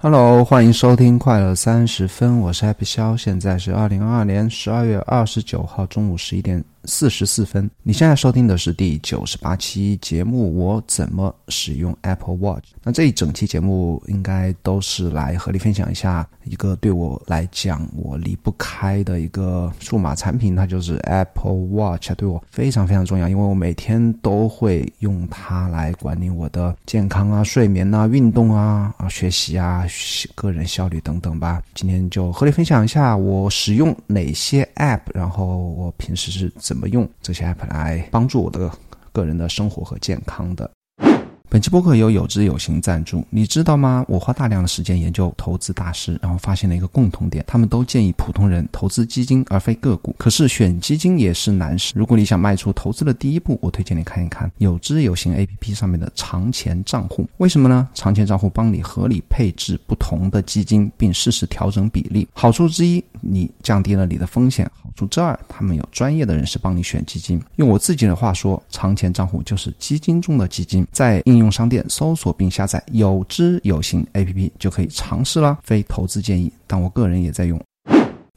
Hello，欢迎收听快乐三十分，我是 Happy 肖，现在是二零二二年十二月二十九号中午十一点。四十四分，你现在收听的是第九十八期节目。我怎么使用 Apple Watch？那这一整期节目应该都是来和你分享一下一个对我来讲我离不开的一个数码产品，它就是 Apple Watch，对我非常非常重要，因为我每天都会用它来管理我的健康啊、睡眠啊、运动啊、啊学习啊、个人效率等等吧。今天就和你分享一下我使用哪些 App，然后我平时是怎。么用这些 app 来帮助我的个人的生活和健康的？本期播客由有知有行赞助，你知道吗？我花大量的时间研究投资大师，然后发现了一个共同点，他们都建议普通人投资基金而非个股。可是选基金也是难事。如果你想迈出投资的第一步，我推荐你看一看有知有行 APP 上面的长钱账户。为什么呢？长钱账户帮你合理配置不同的基金，并适时调整比例。好处之一，你降低了你的风险。好处之二，他们有专业的人士帮你选基金。用我自己的话说，长钱账户就是基金中的基金，在应。应用商店搜索并下载有知有行 APP 就可以尝试了，非投资建议，但我个人也在用。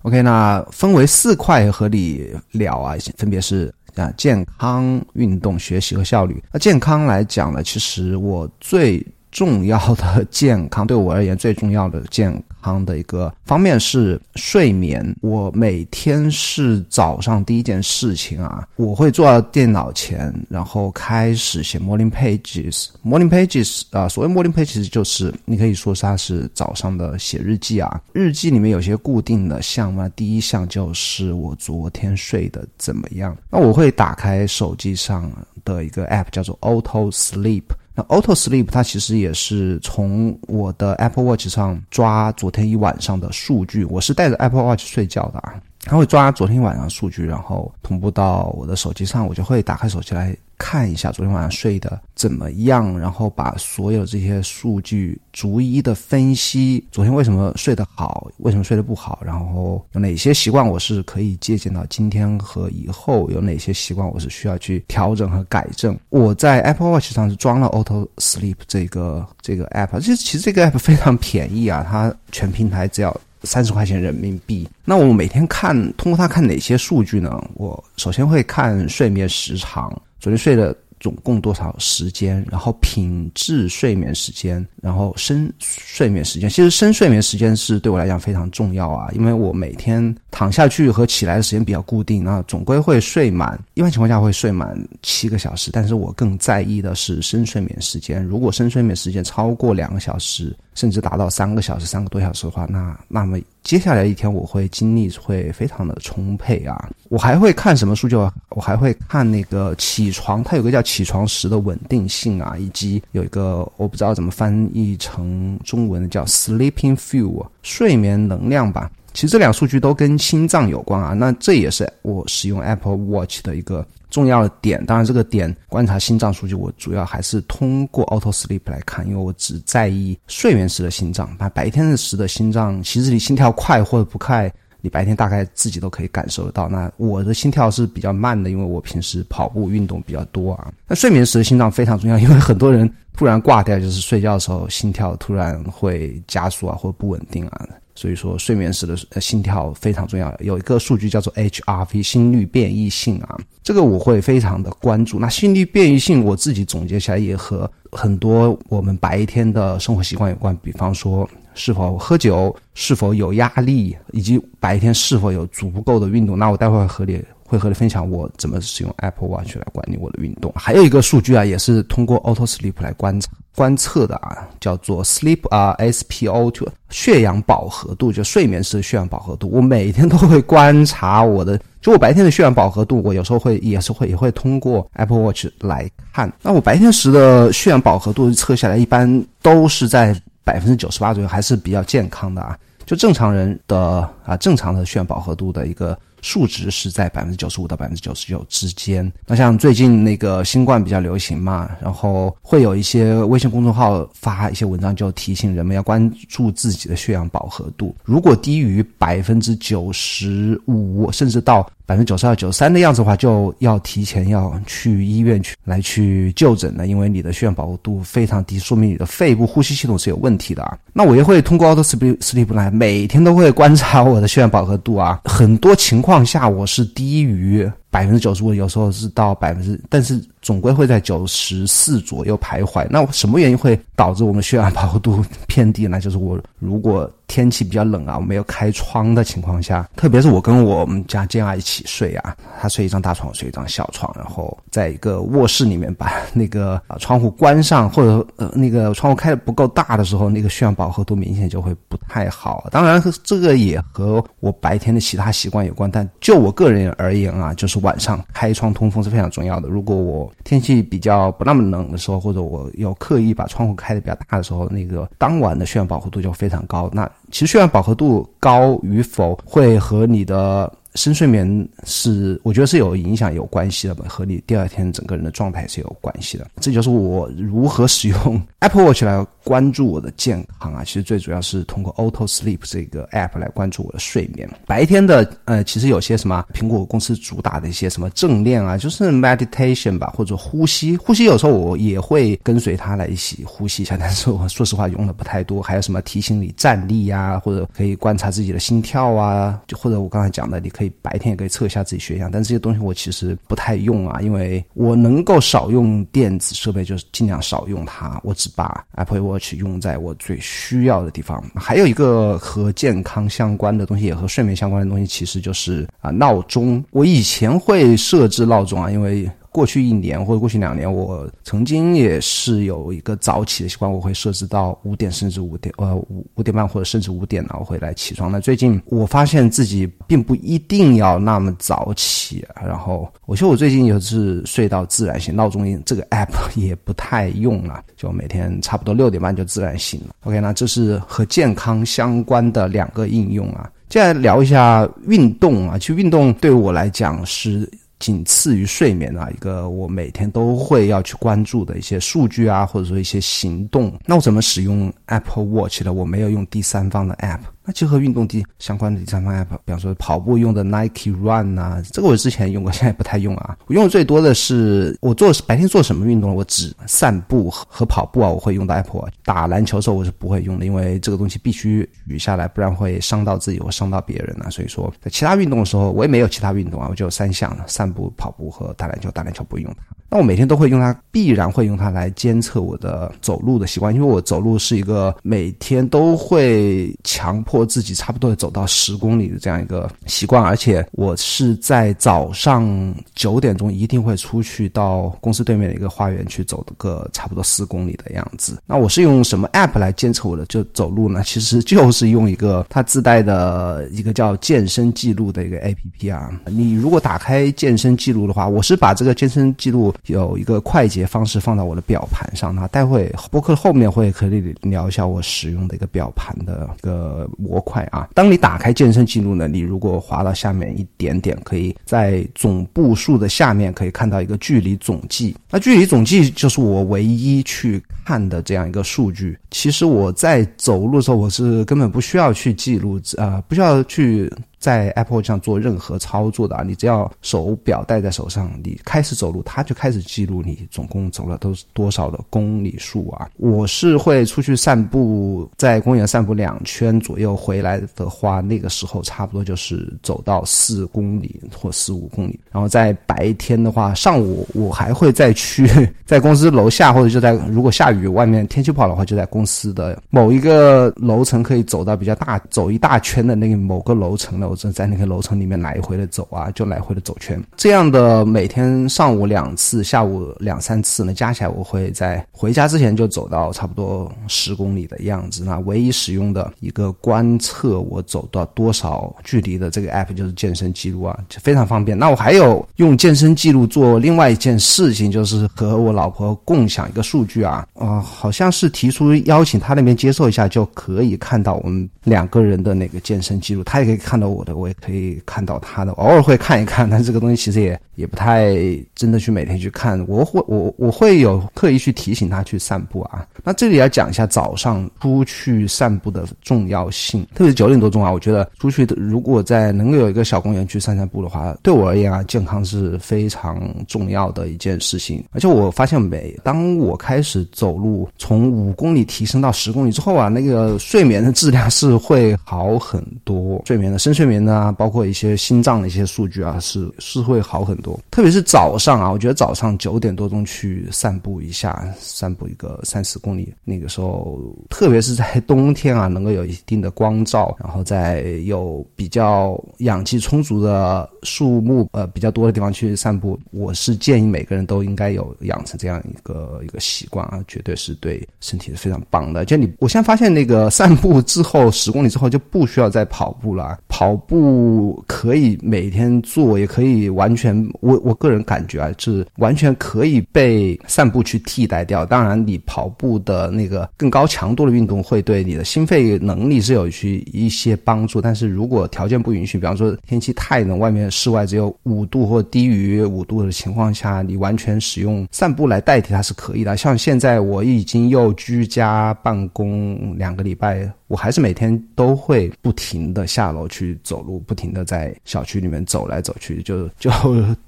OK，那分为四块和你聊啊，分别是啊健康、运动、学习和效率。那健康来讲呢，其实我最重要的健康，对我而言最重要的健。康的一个方面是睡眠。我每天是早上第一件事情啊，我会坐到电脑前，然后开始写 morning pages。morning pages 啊，所谓 morning pages 就是你可以说它是早上的写日记啊。日记里面有些固定的项目，第一项就是我昨天睡得怎么样。那我会打开手机上的一个 app，叫做 Auto Sleep。那 Auto Sleep 它其实也是从我的 Apple Watch 上抓昨天一晚上的数据。我是带着 Apple Watch 睡觉的啊，它会抓昨天晚上数据，然后同步到我的手机上，我就会打开手机来。看一下昨天晚上睡的怎么样，然后把所有这些数据逐一的分析，昨天为什么睡得好，为什么睡得不好，然后有哪些习惯我是可以借鉴到今天和以后，有哪些习惯我是需要去调整和改正。我在 Apple Watch 上是装了 Auto Sleep 这个这个 app，其实其实这个 app 非常便宜啊，它全平台只要三十块钱人民币。那我每天看通过它看哪些数据呢？我首先会看睡眠时长。昨天睡了总共多少时间？然后品质睡眠时间，然后深睡眠时间。其实深睡眠时间是对我来讲非常重要啊，因为我每天躺下去和起来的时间比较固定，那总归会睡满。一般情况下会睡满七个小时，但是我更在意的是深睡眠时间。如果深睡眠时间超过两个小时，甚至达到三个小时、三个多小时的话，那那么。接下来一天我会精力会非常的充沛啊！我还会看什么书？就我还会看那个起床，它有个叫起床时的稳定性啊，以及有一个我不知道怎么翻译成中文的叫 sleeping fuel 睡眠能量吧。其实这两数据都跟心脏有关啊，那这也是我使用 Apple Watch 的一个。重要的点，当然这个点观察心脏数据，我主要还是通过 Auto Sleep 来看，因为我只在意睡眠时的心脏。那白天时的心脏，其实你心跳快或者不快，你白天大概自己都可以感受得到。那我的心跳是比较慢的，因为我平时跑步运动比较多啊。那睡眠时的心脏非常重要，因为很多人突然挂掉，就是睡觉的时候心跳突然会加速啊，或不稳定啊。所以说，睡眠时的心跳非常重要。有一个数据叫做 HRV 心率变异性啊，这个我会非常的关注。那心率变异性，我自己总结起来也和很多我们白天的生活习惯有关，比方说是否喝酒、是否有压力，以及白天是否有足够的运动。那我待会儿和你。会和你分享我怎么使用 Apple Watch 来管理我的运动。还有一个数据啊，也是通过 Auto Sleep 来观察观测的啊，叫做 Sleep 啊 SpO2 血氧饱和度，就睡眠时的血氧饱和度。我每天都会观察我的，就我白天的血氧饱和度，我有时候会也是会也会通过 Apple Watch 来看。那我白天时的血氧饱和度测下来，一般都是在百分之九十八左右，还是比较健康的啊。就正常人的啊，正常的血氧饱和度的一个。数值是在百分之九十五到百分之九十九之间。那像最近那个新冠比较流行嘛，然后会有一些微信公众号发一些文章，就提醒人们要关注自己的血氧饱和度。如果低于百分之九十五，甚至到。百分之九十二、九十三的样子的话，就要提前要去医院去来去就诊了，因为你的血氧饱和度非常低，说明你的肺部呼吸系统是有问题的啊。那我也会通过 Auto Sleep Sleep 来每天都会观察我的血氧饱和度啊，很多情况下我是低于。百分之九十五，有时候是到百分之，但是总归会在九十四左右徘徊。那什么原因会导致我们血氧饱和度偏低呢？就是我如果天气比较冷啊，我没有开窗的情况下，特别是我跟我们家健儿一起睡啊，他睡一张大床，我睡一张小床，然后在一个卧室里面把那个窗户关上，或者呃那个窗户开的不够大的时候，那个血氧饱和度明显就会不太好。当然，这个也和我白天的其他习惯有关，但就我个人而言啊，就是。晚上开窗通风是非常重要的。如果我天气比较不那么冷的时候，或者我有刻意把窗户开的比较大的时候，那个当晚的血氧饱和度就非常高。那其实血氧饱和度高与否会和你的。深睡眠是我觉得是有影响、有关系的吧，和你第二天整个人的状态是有关系的。这就是我如何使用 Apple Watch 来关注我的健康啊。其实最主要是通过 Auto Sleep 这个 App 来关注我的睡眠。白天的呃，其实有些什么苹果公司主打的一些什么正念啊，就是 meditation 吧，或者呼吸。呼吸有时候我也会跟随它来一起呼吸一下，但是我说实话用的不太多。还有什么提醒你站立呀，或者可以观察自己的心跳啊，就或者我刚才讲的，你可可以白天也可以测一下自己血氧，但这些东西我其实不太用啊，因为我能够少用电子设备，就是尽量少用它。我只把 Apple Watch 用在我最需要的地方。还有一个和健康相关的东西，也和睡眠相关的东西，其实就是啊闹钟。我以前会设置闹钟啊，因为。过去一年或者过去两年，我曾经也是有一个早起的习惯，我会设置到五点甚至五点，呃五五点半或者甚至五点呢，我会来起床。那最近我发现自己并不一定要那么早起，然后我觉得我最近也是睡到自然醒，闹钟这个 app 也不太用了，就每天差不多六点半就自然醒了。OK，那这是和健康相关的两个应用啊。接下来聊一下运动啊，其实运动对我来讲是。仅次于睡眠啊，一个我每天都会要去关注的一些数据啊，或者说一些行动。那我怎么使用 Apple Watch 呢？我没有用第三方的 App。那结合运动第相关的第三方 app，比方说跑步用的 Nike Run 啊，这个我之前用过，现在不太用啊。我用的最多的是我做白天做什么运动，我只散步和和跑步啊，我会用到 Apple。打篮球的时候我是不会用的，因为这个东西必须举下来，不然会伤到自己或伤到别人啊。所以说，在其他运动的时候，我也没有其他运动啊，我就有三项：散步、跑步和打篮球。打篮球不会用它。那我每天都会用它，必然会用它来监测我的走路的习惯，因为我走路是一个每天都会强迫自己差不多走到十公里的这样一个习惯，而且我是在早上九点钟一定会出去到公司对面的一个花园去走个差不多四公里的样子。那我是用什么 app 来监测我的就走路呢？其实就是用一个它自带的一个叫健身记录的一个 app 啊。你如果打开健身记录的话，我是把这个健身记录。有一个快捷方式放到我的表盘上，那待会播客后面会可以聊一下我使用的一个表盘的一个模块啊。当你打开健身记录呢，你如果滑到下面一点点，可以在总步数的下面可以看到一个距离总计。那距离总计就是我唯一去看的这样一个数据。其实我在走路的时候，我是根本不需要去记录，呃，不需要去。在 Apple 上做任何操作的啊，你只要手表戴在手上，你开始走路，它就开始记录你总共走了都是多少的公里数啊。我是会出去散步，在公园散步两圈左右，回来的话，那个时候差不多就是走到四公里或四五公里。然后在白天的话，上午我还会再去 在公司楼下，或者就在如果下雨外面天气不好的话，就在公司的某一个楼层可以走到比较大，走一大圈的那个某个楼层的。我正在那个楼层里面来回的走啊，就来回的走圈。这样的每天上午两次，下午两三次呢，加起来我会在回家之前就走到差不多十公里的样子。那唯一使用的一个观测我走到多少距离的这个 app 就是健身记录啊，就非常方便。那我还有用健身记录做另外一件事情，就是和我老婆共享一个数据啊，啊，好像是提出邀请她那边接受一下，就可以看到我们两个人的那个健身记录，她也可以看到我。的，我也可以看到他的，偶尔会看一看，但这个东西其实也也不太真的去每天去看。我会我我会有刻意去提醒他去散步啊。那这里要讲一下早上出去散步的重要性，特别是九点多钟啊，我觉得出去的如果在能够有一个小公园去散散步的话，对我而言啊，健康是非常重要的一件事情。而且我发现每当我开始走路，从五公里提升到十公里之后啊，那个睡眠的质量是会好很多，睡眠的深睡眠啊，包括一些心脏的一些数据啊，是是会好很多。特别是早上啊，我觉得早上九点多钟去散步一下，散步一个三四公里。那个时候，特别是在冬天啊，能够有一定的光照，然后在有比较氧气充足的树木呃比较多的地方去散步，我是建议每个人都应该有养成这样一个一个习惯啊，绝对是对身体是非常棒的。就你，我现在发现那个散步之后十公里之后就不需要再跑步了，跑步可以每天做，也可以完全我我个人感觉啊，是完全可以被散步去替代掉。当然，你跑步。的那个更高强度的运动会对你的心肺能力是有去一些帮助，但是如果条件不允许，比方说天气太冷，外面室外只有五度或低于五度的情况下，你完全使用散步来代替它是可以的。像现在我已经又居家办公两个礼拜。我还是每天都会不停的下楼去走路，不停的在小区里面走来走去，就 就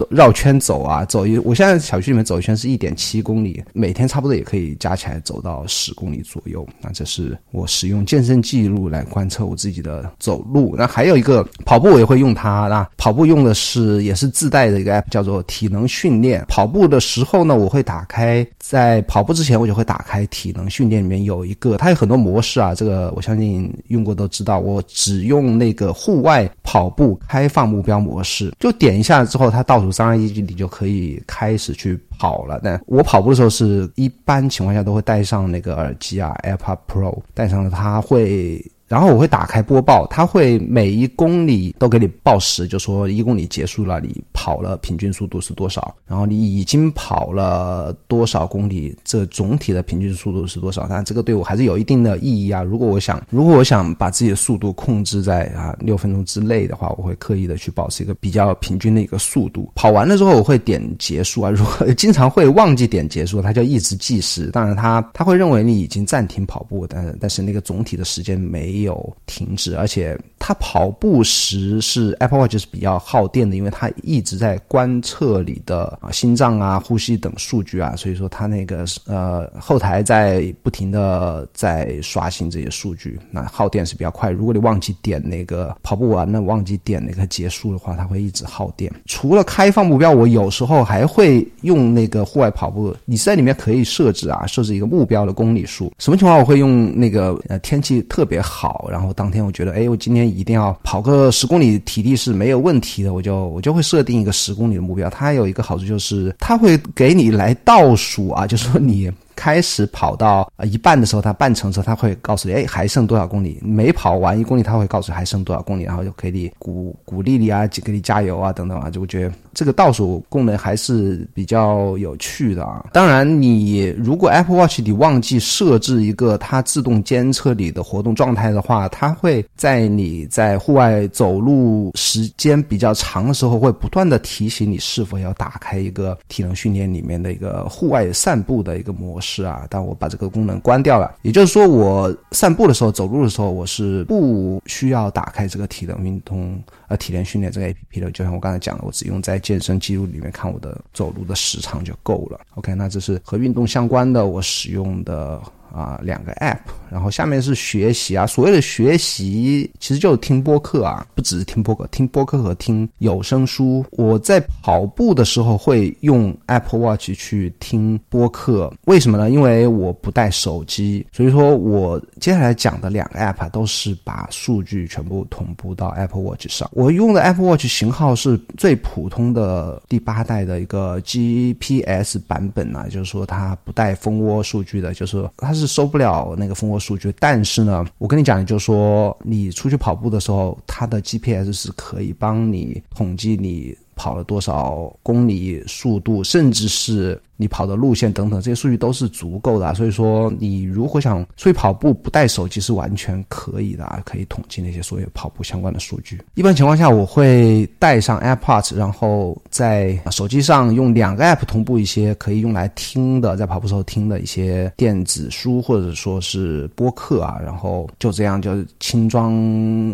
绕圈走啊，走一。我现在小区里面走一圈是一点七公里，每天差不多也可以加起来走到十公里左右。那这是我使用健身记录来观测我自己的走路。那还有一个跑步，我也会用它。那跑步用的是也是自带的一个 app，叫做体能训练。跑步的时候呢，我会打开，在跑步之前我就会打开体能训练里面有一个，它有很多模式啊。这个我想。你用过都知道，我只用那个户外跑步开放目标模式，就点一下之后，它倒数三二一，你就可以开始去跑了。但我跑步的时候是一般情况下都会带上那个耳机啊，AirPod Pro，带上了它会。然后我会打开播报，它会每一公里都给你报时，就说一公里结束了，你跑了平均速度是多少，然后你已经跑了多少公里，这总体的平均速度是多少？但这个对我还是有一定的意义啊。如果我想，如果我想把自己的速度控制在啊六分钟之内的话，我会刻意的去保持一个比较平均的一个速度。跑完了之后，我会点结束啊。如果经常会忘记点结束，它就一直计时。当然，它它会认为你已经暂停跑步，但但是那个总体的时间没。有停止，而且它跑步时是 Apple Watch 是比较耗电的，因为它一直在观测你的啊心脏啊、呼吸等数据啊，所以说它那个呃后台在不停的在刷新这些数据，那耗电是比较快。如果你忘记点那个跑步完了忘记点那个结束的话，它会一直耗电。除了开放目标，我有时候还会用那个户外跑步，你在里面可以设置啊，设置一个目标的公里数。什么情况我会用那个呃天气特别好。然后当天我觉得，哎，我今天一定要跑个十公里，体力是没有问题的，我就我就会设定一个十公里的目标。它有一个好处就是，它会给你来倒数啊，就说你。开始跑到呃一半的时候，它半程的时候，它会告诉你，哎，还剩多少公里？每跑完一公里，它会告诉你还剩多少公里，然后就给你鼓鼓励你啊，给你加油啊，等等啊，就我觉得这个倒数功能还是比较有趣的啊。当然，你如果 Apple Watch 你忘记设置一个它自动监测你的活动状态的话，它会在你在户外走路时间比较长的时候，会不断的提醒你是否要打开一个体能训练里面的一个户外散步的一个模式。是啊，但我把这个功能关掉了。也就是说，我散步的时候、走路的时候，我是不需要打开这个体能运动、呃体能训练这个 A P P 的。就像我刚才讲的，我只用在健身记录里面看我的走路的时长就够了。OK，那这是和运动相关的我使用的。啊，两个 app，然后下面是学习啊。所谓的学习，其实就是听播客啊，不只是听播客，听播客和听有声书。我在跑步的时候会用 Apple Watch 去听播客，为什么呢？因为我不带手机，所以说我接下来讲的两个 app 都是把数据全部同步到 Apple Watch 上。我用的 Apple Watch 型号是最普通的第八代的一个 GPS 版本啊，就是说它不带蜂窝数据的，就是它是。是收不了那个蜂窝数据，但是呢，我跟你讲，就是说你出去跑步的时候，它的 GPS 是可以帮你统计你跑了多少公里速度，甚至是你跑的路线等等这些数据都是足够的。所以说，你如果想出去跑步不带手机是完全可以的啊，可以统计那些所有跑步相关的数据。一般情况下，我会带上 AirPods，然后在手机上用两个 App 同步一些可以用来听的，在跑步时候听的一些电子书或者说是播客啊，然后就这样就轻装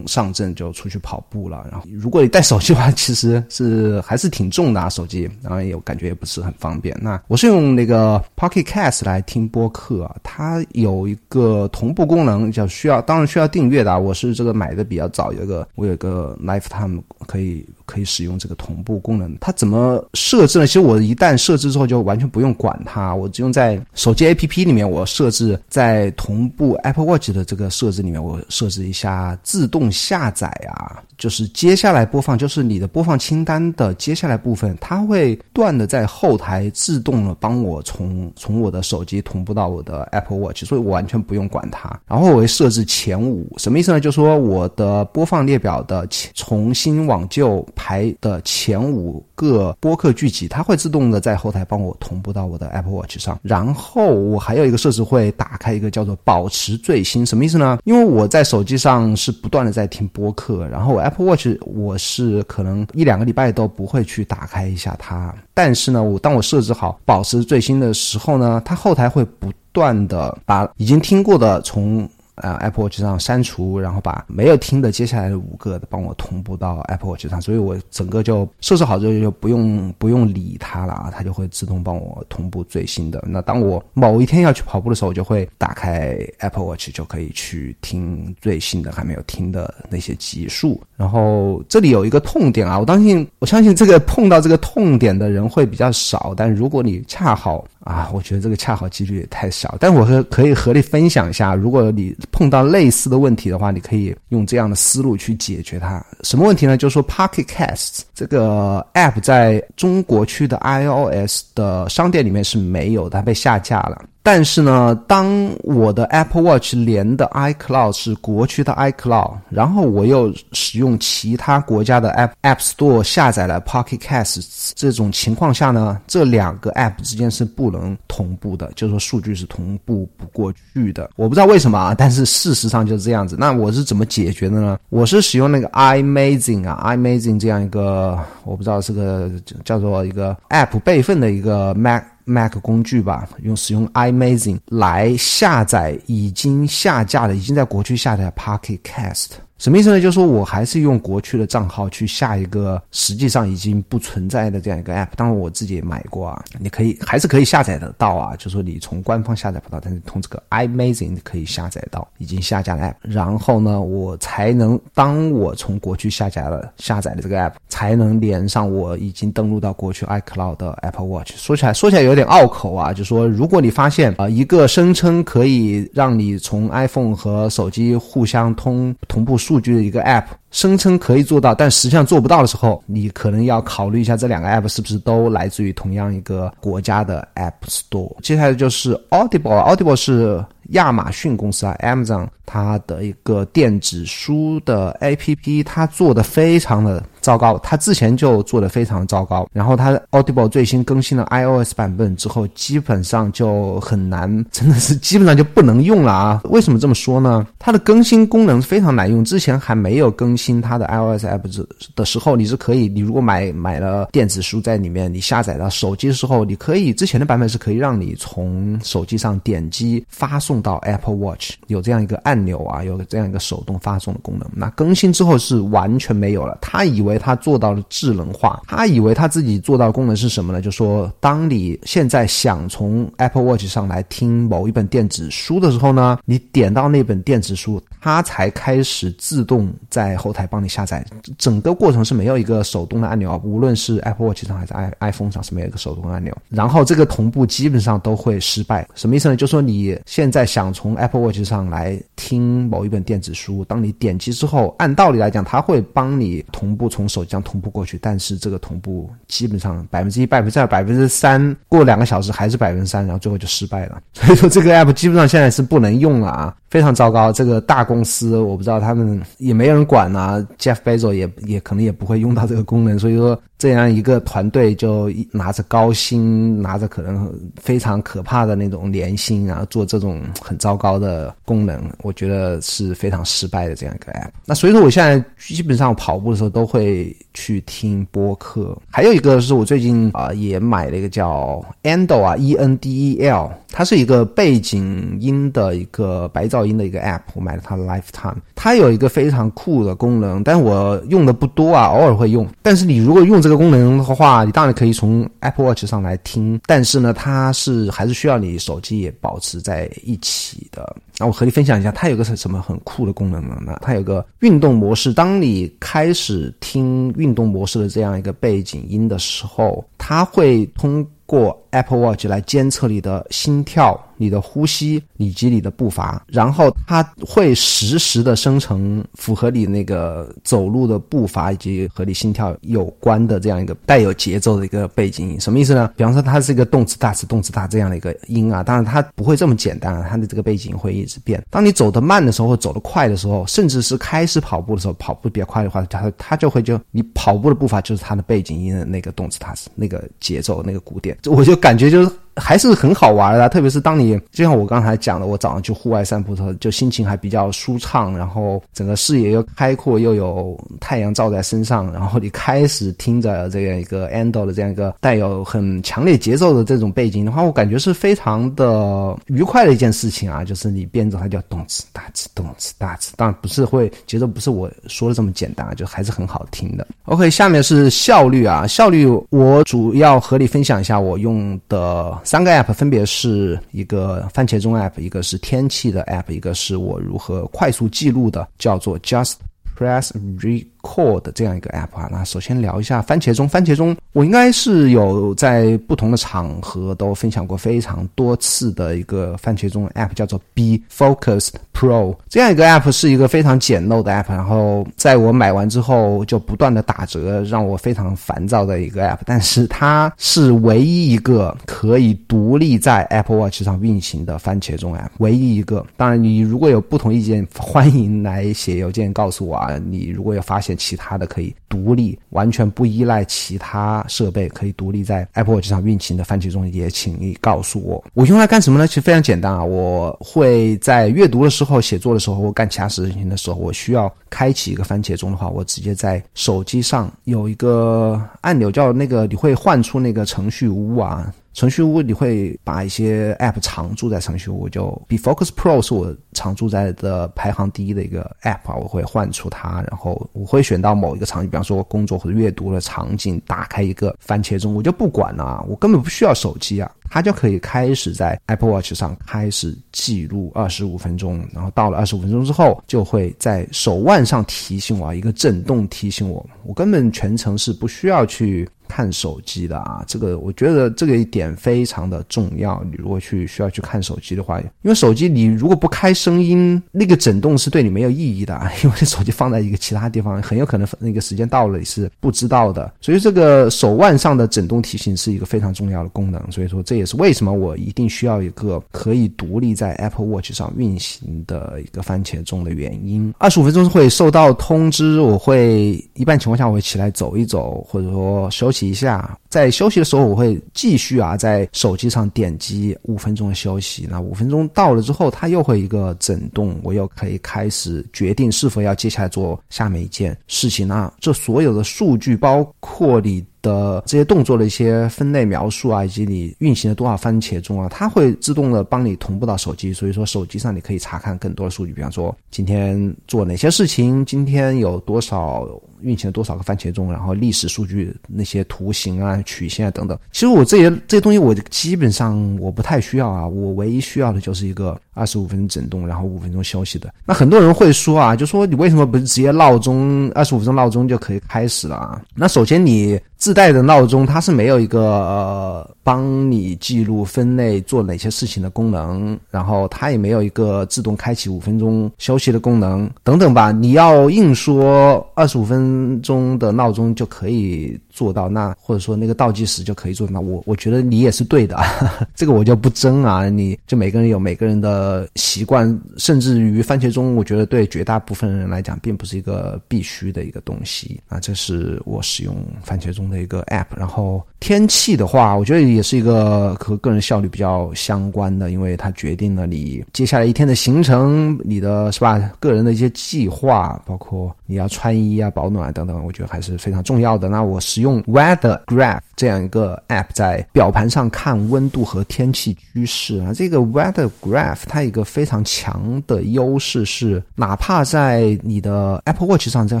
上阵就出去跑步了。然后如果你带手机的话，其实是还是挺重的啊，手机，然后也感觉也不是很方便。那我是用那个 Pocket Cast 来听播客啊，它有一个同步功能，叫需要当然需要订阅的。我是这个买的比较早，有个我有个 Lifetime 可以。可以使用这个同步功能，它怎么设置呢？其实我一旦设置之后，就完全不用管它，我只用在手机 APP 里面，我设置在同步 Apple Watch 的这个设置里面，我设置一下自动下载啊，就是接下来播放，就是你的播放清单的接下来部分，它会断的在后台自动的帮我从从我的手机同步到我的 Apple Watch，所以我完全不用管它。然后我会设置前五，什么意思呢？就是说我的播放列表的从新往旧。排的前五个播客剧集，它会自动的在后台帮我同步到我的 Apple Watch 上。然后我还有一个设置会打开一个叫做“保持最新”，什么意思呢？因为我在手机上是不断的在听播客，然后 Apple Watch 我是可能一两个礼拜都不会去打开一下它。但是呢，我当我设置好保持最新的时候呢，它后台会不断的把已经听过的从。啊，Apple Watch 上删除，然后把没有听的接下来的五个帮我同步到 Apple Watch 上，所以我整个就设置好之后就不用不用理它了啊，它就会自动帮我同步最新的。那当我某一天要去跑步的时候，我就会打开 Apple Watch，就可以去听最新的还没有听的那些集数。然后这里有一个痛点啊，我相信我相信这个碰到这个痛点的人会比较少，但如果你恰好。啊，我觉得这个恰好几率也太小，但我和可以和你分享一下，如果你碰到类似的问题的话，你可以用这样的思路去解决它。什么问题呢？就是说 Pocket Casts 这个 App 在中国区的 iOS 的商店里面是没有的，它被下架了。但是呢，当我的 Apple Watch 连的 iCloud 是国区的 iCloud，然后我又使用其他国家的 App App Store 下载了 Pocket Cast，这种情况下呢，这两个 App 之间是不能同步的，就是说数据是同步不过去的。我不知道为什么啊，但是事实上就是这样子。那我是怎么解决的呢？我是使用那个 iMazing 啊，iMazing 这样一个我不知道是个叫做一个 App 备份的一个 Mac。Mac 工具吧，用使用 iMazing 来下载已经下架的、已经在国区下载的 Pocket Cast。什么意思呢？就是说我还是用国区的账号去下一个实际上已经不存在的这样一个 app。当然我自己也买过啊，你可以还是可以下载得到啊。就是说你从官方下载不到，但是从这个 iMazing 可以下载到已经下架的 app。然后呢，我才能当我从国区下载了下载的这个 app，才能连上我已经登录到国区 iCloud 的 Apple Watch。说起来说起来有点拗口啊，就说如果你发现啊一个声称可以让你从 iPhone 和手机互相通同步。数据的一个 App 声称可以做到，但实际上做不到的时候，你可能要考虑一下这两个 App 是不是都来自于同样一个国家的 App Store。接下来就是 Audible，Audible 是亚马逊公司啊，Amazon 它的一个电子书的 APP，它做的非常的。糟糕，它之前就做的非常糟糕，然后它 Audible 最新更新了 iOS 版本之后，基本上就很难，真的是基本上就不能用了啊！为什么这么说呢？它的更新功能非常难用，之前还没有更新它的 iOS app 的时候，你是可以，你如果买买了电子书在里面，你下载到手机的时候，你可以之前的版本是可以让你从手机上点击发送到 Apple Watch，有这样一个按钮啊，有这样一个手动发送的功能。那更新之后是完全没有了，他以为。他做到了智能化，他以为他自己做到的功能是什么呢？就说当你现在想从 Apple Watch 上来听某一本电子书的时候呢，你点到那本电子书，它才开始自动在后台帮你下载。整个过程是没有一个手动的按钮啊，无论是 Apple Watch 上还是 i iPhone 上是没有一个手动按钮。然后这个同步基本上都会失败。什么意思呢？就说你现在想从 Apple Watch 上来听某一本电子书，当你点击之后，按道理来讲，它会帮你同步从手机上同步过去，但是这个同步基本上百分之一、百分之二、百分之三，过两个小时还是百分之三，然后最后就失败了。所以说这个 app 基本上现在是不能用了啊。非常糟糕。这个大公司我不知道他们也没人管啊，Jeff Bezos 也也可能也不会用到这个功能，所以说这样一个团队就拿着高薪，拿着可能非常可怕的那种年薪，然后做这种很糟糕的功能，我觉得是非常失败的这样一个 app。那所以说我现在基本上跑步的时候都会去听播客，还有一个是我最近啊也买了一个叫 Endel 啊，E N D E L，它是一个背景音的一个白噪噪音的一个 app，我买了它的 Lifetime，它有一个非常酷的功能，但我用的不多啊，偶尔会用。但是你如果用这个功能的话，你当然可以从 Apple Watch 上来听，但是呢，它是还是需要你手机也保持在一起的。那我和你分享一下，它有个什么很酷的功能呢？它有个运动模式，当你开始听运动模式的这样一个背景音的时候，它会通过 Apple Watch 来监测你的心跳。你的呼吸以及你的步伐，然后它会实时的生成符合你那个走路的步伐以及和你心跳有关的这样一个带有节奏的一个背景音。什么意思呢？比方说它是一个动词大词动词大这样的一个音啊，当然它不会这么简单，它的这个背景会一直变。当你走得慢的时候或走得快的时候，甚至是开始跑步的时候，跑步比较快的话，它它就会就你跑步的步伐就是它的背景音的那个动词大词那个节奏那个鼓点，我就感觉就是。还是很好玩的，特别是当你就像我刚才讲的，我早上去户外散步的时候，就心情还比较舒畅，然后整个视野又开阔，又有太阳照在身上，然后你开始听着这样一个 Endo 的这样一个带有很强烈节奏的这种背景的话，我感觉是非常的愉快的一件事情啊！就是你变着它叫动词大词动词大词，当然不是会节奏不是我说的这么简单，就还是很好听的。OK，下面是效率啊，效率我主要和你分享一下我用的。三个 app 分别是一个番茄钟 app，一个是天气的 app，一个是我如何快速记录的，叫做 Just Press Re。Core 的这样一个 app 啊，那首先聊一下番茄钟。番茄钟我应该是有在不同的场合都分享过非常多次的一个番茄钟 app，叫做 Be Focused Pro。这样一个 app 是一个非常简陋的 app，然后在我买完之后就不断的打折，让我非常烦躁的一个 app。但是它是唯一一个可以独立在 Apple Watch 上运行的番茄钟 app，唯一一个。当然，你如果有不同意见，欢迎来写邮件告诉我啊。你如果有发现，其他的可以独立，完全不依赖其他设备，可以独立在 Apple Watch 上运行的番茄钟，也请你告诉我。我用来干什么呢？其实非常简单啊，我会在阅读的时候、写作的时候或干其他事情的时候，我需要开启一个番茄钟的话，我直接在手机上有一个按钮，叫那个你会唤出那个程序屋啊。程序屋你会把一些 App 常驻在程序屋，就 Be Focus Pro 是我常驻在的排行第一的一个 App 啊，我会换出它，然后我会选到某一个场景，比方说工作或者阅读的场景，打开一个番茄钟，我就不管了，我根本不需要手机啊，它就可以开始在 Apple Watch 上开始记录二十五分钟，然后到了二十五分钟之后，就会在手腕上提醒我一个震动提醒我，我根本全程是不需要去。看手机的啊，这个我觉得这个一点非常的重要。你如果去需要去看手机的话，因为手机你如果不开声音，那个震动是对你没有意义的。因为手机放在一个其他地方，很有可能那个时间到了你是不知道的。所以这个手腕上的震动提醒是一个非常重要的功能。所以说这也是为什么我一定需要一个可以独立在 Apple Watch 上运行的一个番茄钟的原因。二十五分钟会收到通知，我会一般情况下我会起来走一走，或者说休息。一下，在休息的时候，我会继续啊，在手机上点击五分钟的休息。那五分钟到了之后，它又会一个震动，我又可以开始决定是否要接下来做下面一件事情那这所有的数据，包括你。的这些动作的一些分类描述啊，以及你运行了多少番茄钟啊，它会自动的帮你同步到手机，所以说手机上你可以查看更多的数据，比方说今天做哪些事情，今天有多少运行了多少个番茄钟，然后历史数据那些图形啊、曲线啊等等。其实我这些这些东西我基本上我不太需要啊，我唯一需要的就是一个二十五分钟整动，然后五分钟休息的。那很多人会说啊，就说你为什么不是直接闹钟二十五分钟闹钟就可以开始了啊？那首先你自带的闹钟它是没有一个呃帮你记录分类做哪些事情的功能，然后它也没有一个自动开启五分钟休息的功能等等吧。你要硬说二十五分钟的闹钟就可以做到，那或者说那个倒计时就可以做到，我我觉得你也是对的，这个我就不争啊。你就每个人有每个人的呃习惯，甚至于番茄钟，我觉得对绝大部分人来讲并不是一个必须的一个东西啊。这是我使用番茄钟的一个 app。然后天气的话，我觉得也是一个和个人效率比较相关的，因为它决定了你接下来一天的行程，你的是吧？个人的一些计划，包括你要穿衣啊、保暖等等，我觉得还是非常重要的。那我使用 Weather Graph 这样一个 app，在表盘上看温度和天气趋势啊。这个 Weather Graph 它一个非常强的优势是，哪怕在你的 Apple Watch 上这样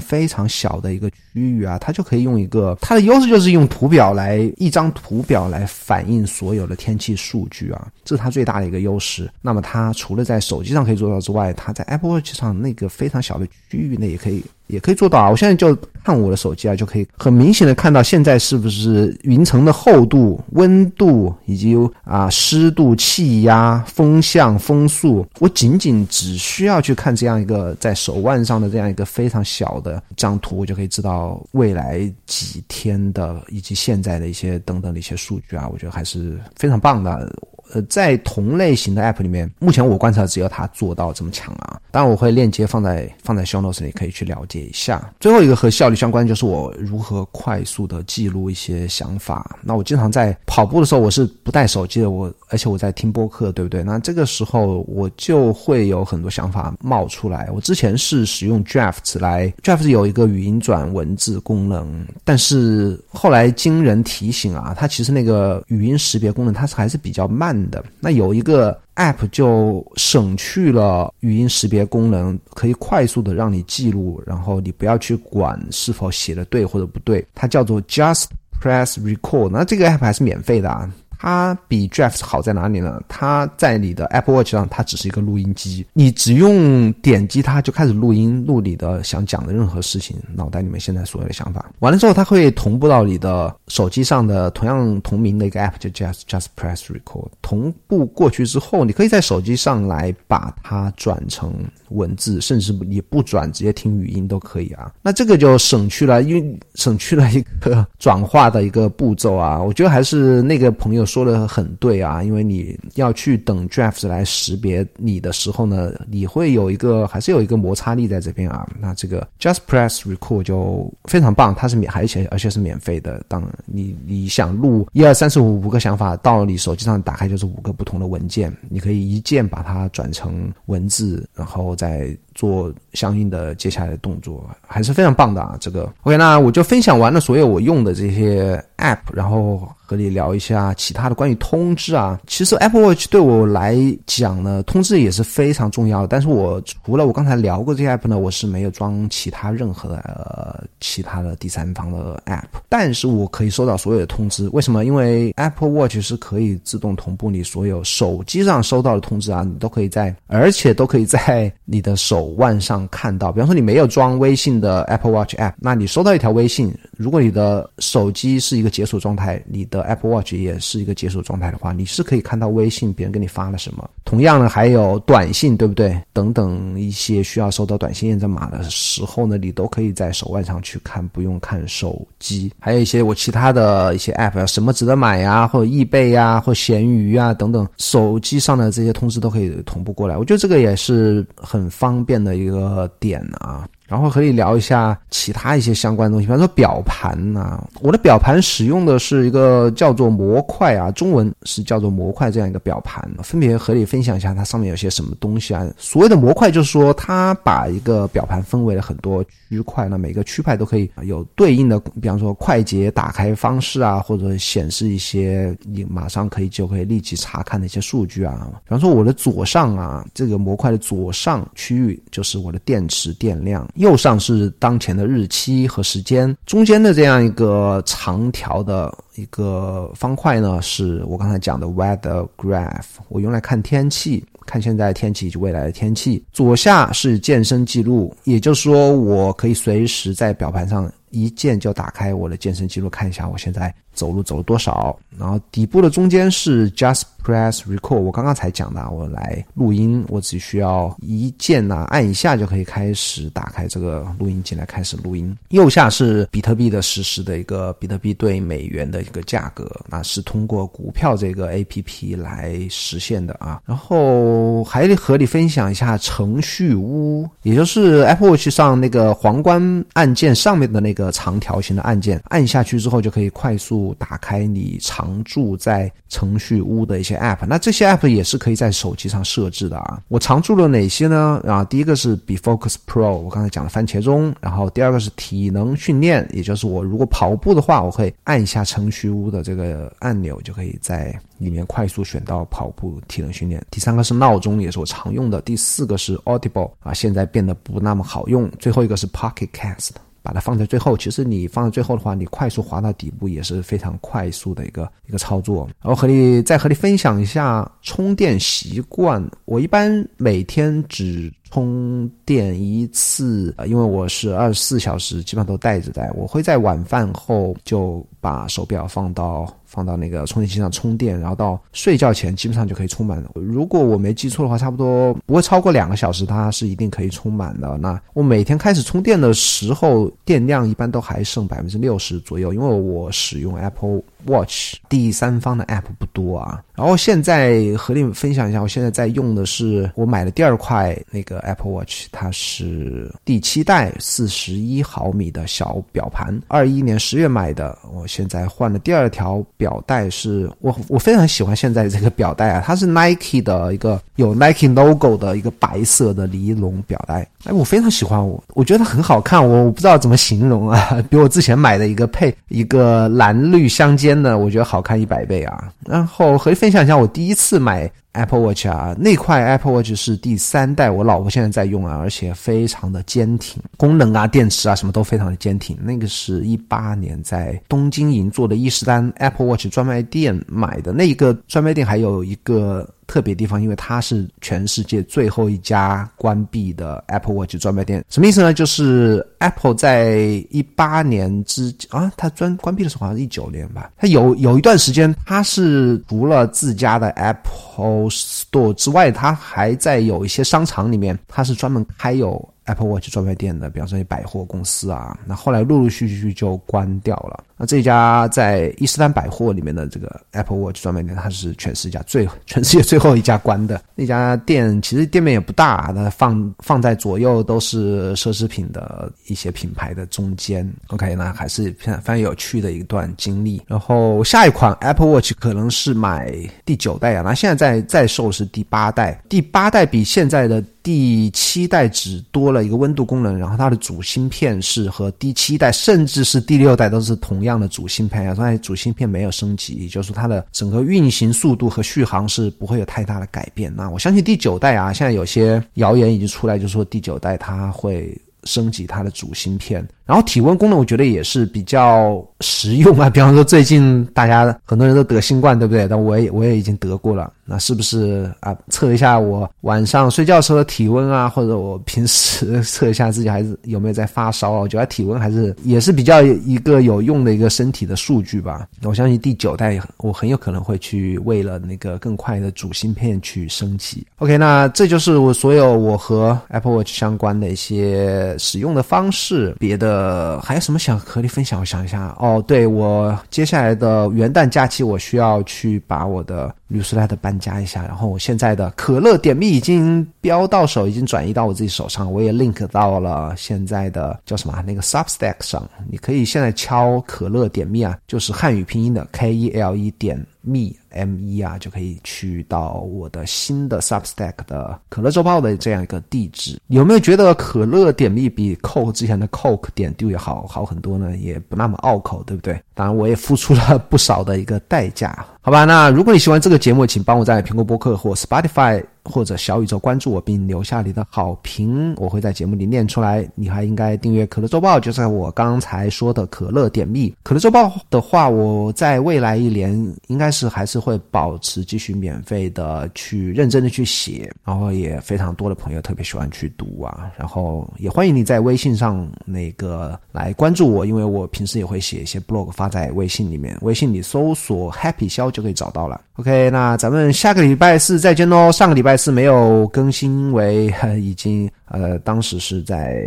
非常小的一个区域啊，它就可以用一个它的优势就是用图表来一张图表来反映所有的天气数据啊，这是它最大的一个优势。那么它除了在手机上可以做到之外，它在 Apple Watch 上那个非常小的区域内也可以。也可以做到啊！我现在就看我的手机啊，就可以很明显的看到现在是不是云层的厚度、温度以及啊湿度、气压、风向、风速。我仅仅只需要去看这样一个在手腕上的这样一个非常小的张图，我就可以知道未来几天的以及现在的一些等等的一些数据啊！我觉得还是非常棒的。呃，在同类型的 App 里面，目前我观察只有它做到这么强啊。当然，我会链接放在放在 Show Notes 里，可以去了解一下。最后一个和效率相关，就是我如何快速的记录一些想法。那我经常在跑步的时候，我是不带手机的，我而且我在听播客，对不对？那这个时候我就会有很多想法冒出来。我之前是使用 Drafts 来，Draft 有一个语音转文字功能，但是后来经人提醒啊，它其实那个语音识别功能它是还是比较慢。的那有一个 app 就省去了语音识别功能，可以快速的让你记录，然后你不要去管是否写的对或者不对。它叫做 Just Press Record，那这个 app 还是免费的啊。它比 Draft 好在哪里呢？它在你的 Apple Watch 上，它只是一个录音机，你只用点击它就开始录音，录你的想讲的任何事情，脑袋里面现在所有的想法。完了之后，它会同步到你的手机上的同样同名的一个 App，就 Just Just Press Record。同步过去之后，你可以在手机上来把它转成文字，甚至你不转，直接听语音都可以啊。那这个就省去了，因为省去了一个转化的一个步骤啊。我觉得还是那个朋友。说的很对啊，因为你要去等 Draft 来识别你的时候呢，你会有一个还是有一个摩擦力在这边啊。那这个 Just Press Record 就非常棒，它是免，而且而且是免费的。当你你想录一二三四五五个想法到你手机上打开就是五个不同的文件，你可以一键把它转成文字，然后再做相应的接下来的动作，还是非常棒的啊。这个 OK，那我就分享完了所有我用的这些 App，然后。和你聊一下其他它的关于通知啊，其实 Apple Watch 对我来讲呢，通知也是非常重要的。但是我除了我刚才聊过这些 App 呢，我是没有装其他任何呃其他的第三方的 App。但是我可以收到所有的通知，为什么？因为 Apple Watch 是可以自动同步你所有手机上收到的通知啊，你都可以在，而且都可以在你的手腕上看到。比方说你没有装微信的 Apple Watch App，那你收到一条微信，如果你的手机是一个解锁状态，你的 Apple Watch 也是一一个解锁状态的话，你是可以看到微信别人给你发了什么。同样呢，还有短信，对不对？等等一些需要收到短信验证码的时候呢，你都可以在手腕上去看，不用看手机。还有一些我其他的一些 App，什么值得买呀，或者易贝呀，或闲鱼啊等等，手机上的这些通知都可以同步过来。我觉得这个也是很方便的一个点啊。然后和你聊一下其他一些相关的东西，比方说表盘呐，我的表盘使用的是一个叫做模块啊，中文是叫做模块这样一个表盘，分别和你分享一下它上面有些什么东西啊。所谓的模块就是说，它把一个表盘分为了很多区块，那每个区块都可以有对应的，比方说快捷打开方式啊，或者显示一些你马上可以就可以立即查看的一些数据啊。比方说我的左上啊，这个模块的左上区域就是我的电池电量。右上是当前的日期和时间，中间的这样一个长条的一个方块呢，是我刚才讲的 weather graph，我用来看天气，看现在天气以及未来的天气。左下是健身记录，也就是说我可以随时在表盘上一键就打开我的健身记录，看一下我现在走路走了多少。然后底部的中间是 Just Press Record，我刚刚才讲的，我来录音，我只需要一键呐按一下就可以开始打开这个录音进来开始录音。右下是比特币的实时的一个比特币对美元的一个价格，那是通过股票这个 A P P 来实现的啊。然后还得和你分享一下程序屋，也就是 Apple Watch 上那个皇冠按键上面的那个长条形的按键，按下去之后就可以快速打开你常驻在程序屋的一些 App。那这些 App 也是可以在手机上设置的啊。我常驻了哪些呢？啊，第一个是 Be Focus Pro，我刚才讲的番茄钟。然后第二个是体能训练，也就是我如果跑步的话，我会按一下程序屋的这个按钮，就可以在里面快速选到跑步体能训练。第三个是闹钟，也是我常用的。第四个是 Audible，啊，现在变得不那么好用。最后一个是 Pocket Cast。把它放在最后，其实你放在最后的话，你快速滑到底部也是非常快速的一个一个操作。然后和你再和你分享一下充电习惯，我一般每天只充电一次，因为我是二十四小时基本上都带着带，我会在晚饭后就把手表放到。放到那个充电器上充电，然后到睡觉前基本上就可以充满了。如果我没记错的话，差不多不会超过两个小时，它是一定可以充满的。那我每天开始充电的时候，电量一般都还剩百分之六十左右，因为我使用 Apple。Watch 第三方的 App 不多啊，然后现在和你们分享一下，我现在在用的是我买的第二块那个 Apple Watch，它是第七代四十一毫米的小表盘，二一年十月买的，我现在换了第二条表带，是我我非常喜欢现在这个表带啊，它是 Nike 的一个有 Nike logo 的一个白色的尼龙表带，哎，我非常喜欢我，我觉得它很好看，我我不知道怎么形容啊，比我之前买的一个配一个蓝绿相间。的，我觉得好看一百倍啊！然后和你分享一下，我第一次买 Apple Watch 啊，那块 Apple Watch 是第三代，我老婆现在在用啊，而且非常的坚挺，功能啊、电池啊什么都非常的坚挺。那个是一八年在东京银座的伊势丹 Apple Watch 专卖店买的，那一个专卖店还有一个。特别地方，因为它是全世界最后一家关闭的 Apple Watch 专卖店。什么意思呢？就是 Apple 在一八年之啊，它专关闭的时候好像是一九年吧。它有有一段时间，它是除了自家的 Apple Store 之外，它还在有一些商场里面，它是专门开有。Apple Watch 专卖店的，比方说百货公司啊，那后来陆陆续续就关掉了。那这家在伊斯丹百货里面的这个 Apple Watch 专卖店，它是全世界最 全世界最后一家关的那家店。其实店面也不大，那放放在左右都是奢侈品的一些品牌的中间。OK，那还是非常非常有趣的一段经历。然后下一款 Apple Watch 可能是买第九代啊，那现在在在售是第八代，第八代比现在的。第七代只多了一个温度功能，然后它的主芯片是和第七代甚至是第六代都是同样的主芯片啊，所以主芯片没有升级，也就是它的整个运行速度和续航是不会有太大的改变。那我相信第九代啊，现在有些谣言已经出来，就说第九代它会升级它的主芯片。然后体温功能，我觉得也是比较实用啊。比方说，最近大家很多人都得新冠，对不对？但我也我也已经得过了，那是不是啊？测一下我晚上睡觉时候的体温啊，或者我平时测一下自己还是有没有在发烧啊？我觉得体温还是也是比较一个有用的一个身体的数据吧。我相信第九代我很有可能会去为了那个更快的主芯片去升级。OK，那这就是我所有我和 Apple Watch 相关的一些使用的方式，别的。呃，还有什么想和你分享？我想一下哦，对我接下来的元旦假期，我需要去把我的律师来的搬家一下。然后我现在的可乐点币已经标到手，已经转移到我自己手上，我也 link 到了现在的叫什么那个 Substack 上。你可以现在敲可乐点币啊，就是汉语拼音的 K E L E 点 me m e 啊，就可以去到我的新的 Substack 的可乐周报的这样一个地址。有没有觉得可乐点 me 比 Coke 之前的 Coke 点 do 也好好很多呢？也不那么拗口，对不对？当然，我也付出了不少的一个代价。好吧，那如果你喜欢这个节目，请帮我在苹果播客或 Spotify 或者小宇宙关注我，并留下你的好评，我会在节目里念出来。你还应该订阅可乐周报，就是我刚才说的可乐点蜜。可乐周报的话，我在未来一年应该是还是会保持继续免费的去认真的去写，然后也非常多的朋友特别喜欢去读啊，然后也欢迎你在微信上那个来关注我，因为我平时也会写一些 blog 发在微信里面，微信里搜索 Happy 肖。就可以找到了。OK，那咱们下个礼拜四再见喽。上个礼拜四没有更新，因为已经呃，当时是在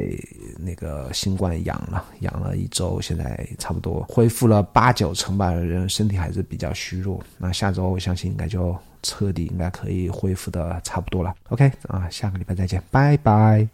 那个新冠养了，养了一周，现在差不多恢复了八九成吧，人身体还是比较虚弱。那下周我相信应该就彻底应该可以恢复的差不多了。OK，啊，下个礼拜再见，拜拜。